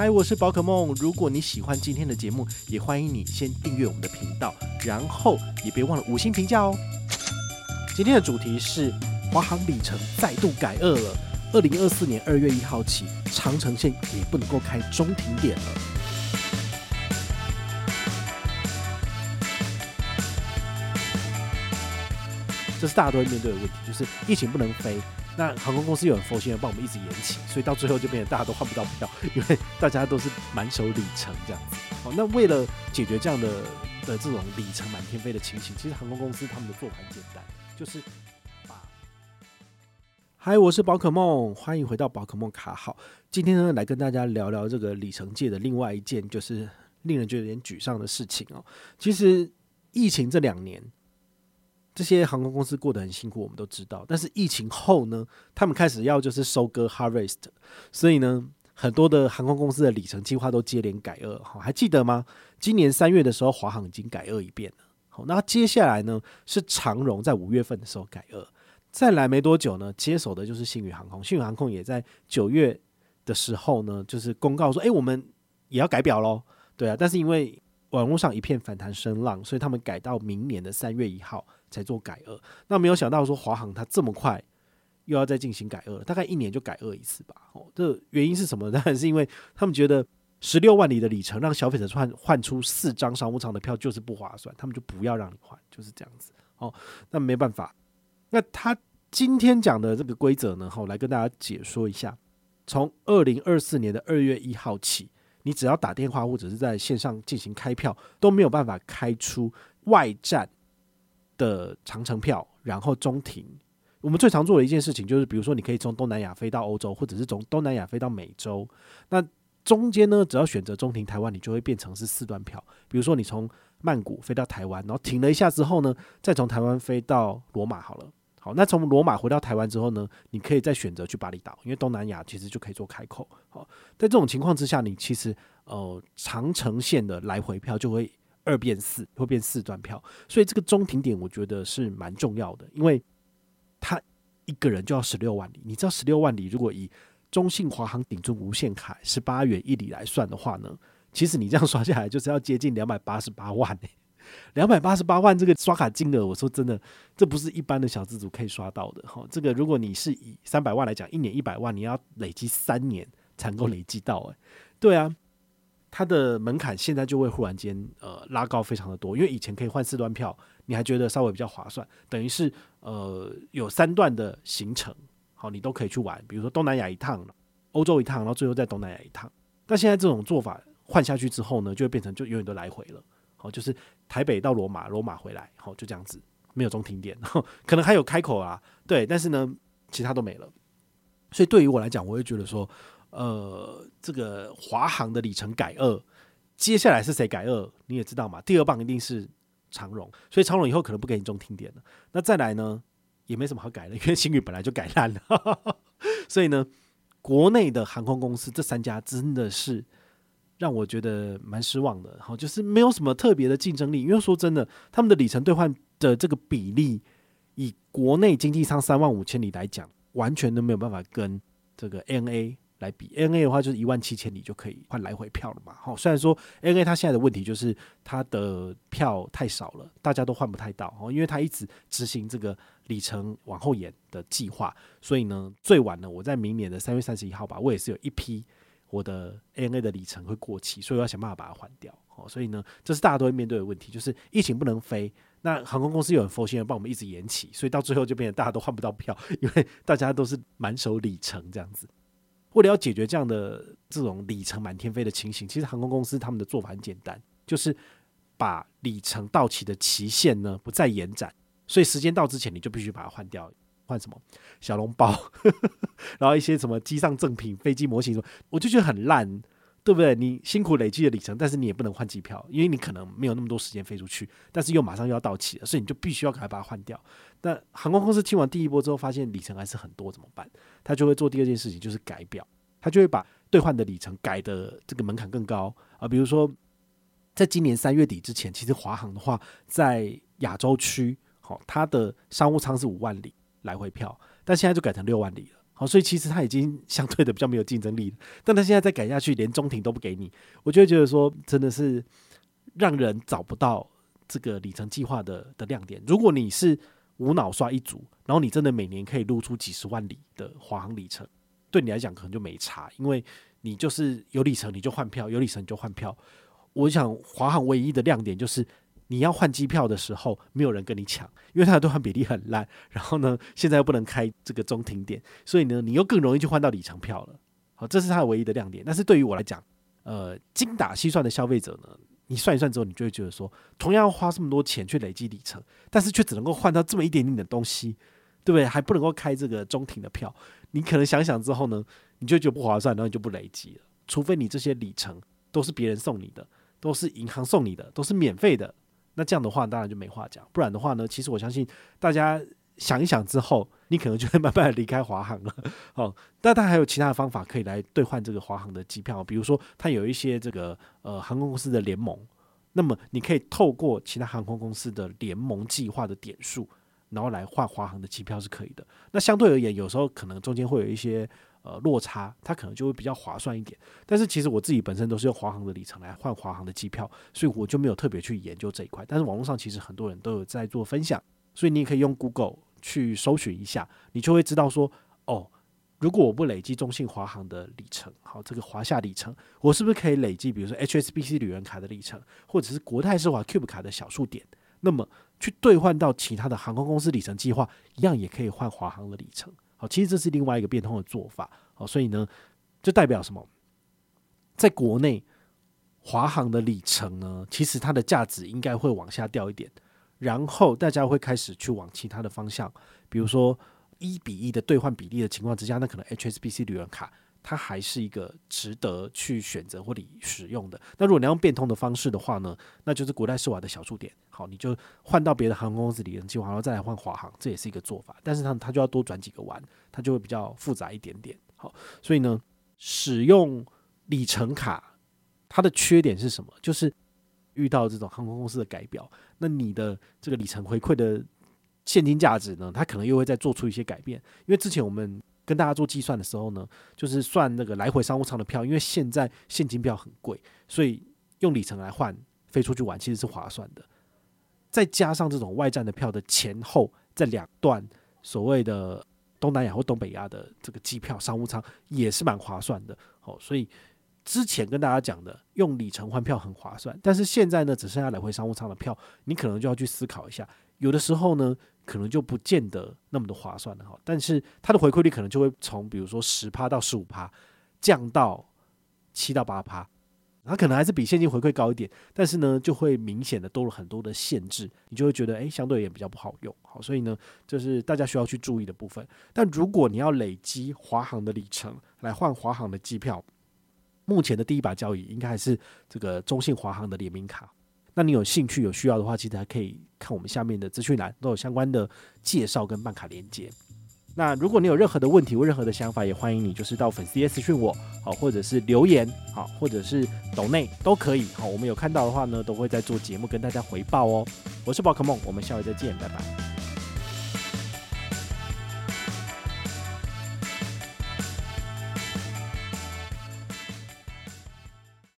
嗨，我是宝可梦。如果你喜欢今天的节目，也欢迎你先订阅我们的频道，然后也别忘了五星评价哦。今天的主题是华航里程再度改二了。二零二四年二月一号起，长城线也不能够开中停点了。这是大家都会面对的问题，就是疫情不能飞。那航空公司有很佛心的帮我们一直延期，所以到最后就变成大家都换不到票，因为大家都是满手里程这样子。好，那为了解决这样的的这种里程满天飞的情形，其实航空公司他们的做法很简单，就是把。嗨，我是宝可梦，欢迎回到宝可梦卡好。今天呢，来跟大家聊聊这个里程界的另外一件就是令人觉得有点沮丧的事情哦。其实疫情这两年。这些航空公司过得很辛苦，我们都知道。但是疫情后呢，他们开始要就是收割 harvest，所以呢，很多的航空公司的里程计划都接连改二。好，还记得吗？今年三月的时候，华航已经改二一遍了。好，那接下来呢是长荣在五月份的时候改二，再来没多久呢，接手的就是新宇航空。新宇航空也在九月的时候呢，就是公告说，哎，我们也要改表喽。对啊，但是因为网络上一片反弹声浪，所以他们改到明年的三月一号才做改二。那没有想到说华航它这么快又要再进行改二，大概一年就改二一次吧。哦，这原因是什么？当然是因为他们觉得十六万里的里程让消费者换换出四张商务舱的票就是不划算，他们就不要让你换，就是这样子。哦，那没办法。那他今天讲的这个规则呢，好，来跟大家解说一下。从二零二四年的二月一号起。你只要打电话或者是在线上进行开票，都没有办法开出外站的长程票，然后中停。我们最常做的一件事情就是，比如说你可以从东南亚飞到欧洲，或者是从东南亚飞到美洲。那中间呢，只要选择中停台湾，你就会变成是四段票。比如说你从曼谷飞到台湾，然后停了一下之后呢，再从台湾飞到罗马好了。那从罗马回到台湾之后呢，你可以再选择去巴厘岛，因为东南亚其实就可以做开口。好，在这种情况之下，你其实呃长程线的来回票就会二变四，会变四段票。所以这个中停点我觉得是蛮重要的，因为他一个人就要十六万里。你知道十六万里，如果以中信华航顶住无限卡十八元一里来算的话呢，其实你这样刷下来就是要接近两百八十八万欸。两百八十八万这个刷卡金额，我说真的，这不是一般的小资族可以刷到的哈。这个如果你是以三百万来讲，一年一百万，你要累积三年才能够累积到哎。对啊，它的门槛现在就会忽然间呃拉高非常的多，因为以前可以换四段票，你还觉得稍微比较划算，等于是呃有三段的行程，好，你都可以去玩，比如说东南亚一趟，欧洲一趟，然后最后在东南亚一趟。但现在这种做法换下去之后呢，就会变成就永远都来回了。好，就是台北到罗马，罗马回来，好，就这样子，没有中停点，可能还有开口啊，对，但是呢，其他都没了。所以对于我来讲，我会觉得说，呃，这个华航的里程改二，接下来是谁改二？你也知道嘛，第二棒一定是长荣，所以长荣以后可能不给你中停点了。那再来呢，也没什么好改的，因为星宇本来就改烂了，所以呢，国内的航空公司这三家真的是。让我觉得蛮失望的，好，就是没有什么特别的竞争力。因为说真的，他们的里程兑换的这个比例，以国内经济舱三万五千里来讲，完全都没有办法跟这个 NA 来比。NA 的话就是一万七千里就可以换来回票了嘛。好，虽然说 NA 它现在的问题就是它的票太少了，大家都换不太到。哦，因为它一直执行这个里程往后延的计划，所以呢，最晚呢，我在明年的三月三十一号吧，我也是有一批。我的 ANA 的里程会过期，所以我要想办法把它换掉。哦，所以呢，这是大家都会面对的问题，就是疫情不能飞。那航空公司有很佛心的帮我们一直延期，所以到最后就变成大家都换不到票，因为大家都是满手里程这样子。为了要解决这样的这种里程满天飞的情形，其实航空公司他们的做法很简单，就是把里程到期的期限呢不再延展，所以时间到之前你就必须把它换掉。换什么小笼包，然后一些什么机上赠品、飞机模型什么，我就觉得很烂，对不对？你辛苦累积的里程，但是你也不能换机票，因为你可能没有那么多时间飞出去，但是又马上又要到期了，所以你就必须要赶快把它换掉。那航空公司听完第一波之后，发现里程还是很多，怎么办？他就会做第二件事情，就是改表，他就会把兑换的里程改的这个门槛更高啊。比如说，在今年三月底之前，其实华航的话，在亚洲区，好，它的商务舱是五万里。来回票，但现在就改成六万里了。好，所以其实它已经相对的比较没有竞争力了。但它现在再改下去，连中庭都不给你，我就会觉得说，真的是让人找不到这个里程计划的的亮点。如果你是无脑刷一组，然后你真的每年可以露出几十万里的华航里程，对你来讲可能就没差，因为你就是有里程你就换票，有里程你就换票。我想华航唯一的亮点就是。你要换机票的时候，没有人跟你抢，因为它的兑换比例很烂。然后呢，现在又不能开这个中停点，所以呢，你又更容易去换到里程票了。好，这是它的唯一的亮点。但是对于我来讲，呃，精打细算的消费者呢，你算一算之后，你就会觉得说，同样要花这么多钱去累积里程，但是却只能够换到这么一点点的东西，对不对？还不能够开这个中停的票，你可能想想之后呢，你就觉得不划算，然后你就不累积了。除非你这些里程都是别人送你的，都是银行送你的，都是免费的。那这样的话，当然就没话讲。不然的话呢，其实我相信大家想一想之后，你可能就会 慢慢离开华航了。哦，但它还有其他的方法可以来兑换这个华航的机票，比如说它有一些这个呃航空公司的联盟，那么你可以透过其他航空公司的联盟计划的点数，然后来换华航的机票是可以的。那相对而言，有时候可能中间会有一些。呃，落差它可能就会比较划算一点，但是其实我自己本身都是用华航的里程来换华航的机票，所以我就没有特别去研究这一块。但是网络上其实很多人都有在做分享，所以你也可以用 Google 去搜寻一下，你就会知道说，哦，如果我不累积中信华航的里程，好，这个华夏里程，我是不是可以累积，比如说 HSBC 旅人卡的里程，或者是国泰世华 Cube 卡的小数点，那么去兑换到其他的航空公司里程计划，一样也可以换华航的里程。好，其实这是另外一个变通的做法。好，所以呢，就代表什么？在国内，华航的里程呢，其实它的价值应该会往下掉一点，然后大家会开始去往其他的方向，比如说一比一的兑换比例的情况之下，那可能 HSBC 旅游卡。它还是一个值得去选择或者使用的。那如果你要用变通的方式的话呢，那就是国泰世华的小数点。好，你就换到别的航空公司里程计划，然后再来换华航，这也是一个做法。但是它它就要多转几个弯，它就会比较复杂一点点。好，所以呢，使用里程卡它的缺点是什么？就是遇到这种航空公司的改表，那你的这个里程回馈的现金价值呢，它可能又会再做出一些改变。因为之前我们。跟大家做计算的时候呢，就是算那个来回商务舱的票，因为现在现金票很贵，所以用里程来换飞出去玩其实是划算的。再加上这种外站的票的前后这两段所谓的东南亚或东北亚的这个机票商务舱也是蛮划算的。哦，所以之前跟大家讲的用里程换票很划算，但是现在呢，只剩下来回商务舱的票，你可能就要去思考一下，有的时候呢。可能就不见得那么的划算了哈，但是它的回馈率可能就会从比如说十趴到十五趴降到七到八趴，它可能还是比现金回馈高一点，但是呢就会明显的多了很多的限制，你就会觉得诶，相对也比较不好用，好，所以呢这是大家需要去注意的部分。但如果你要累积华航的里程来换华航的机票，目前的第一把交椅应该还是这个中信华航的联名卡。那你有兴趣有需要的话，其实还可以看我们下面的资讯栏，都有相关的介绍跟办卡连接。那如果你有任何的问题或任何的想法，也欢迎你就是到粉丝页私讯我，好，或者是留言，好，或者是抖内都可以，好，我们有看到的话呢，都会在做节目跟大家回报哦。我是宝可梦，我们下回再见，拜拜。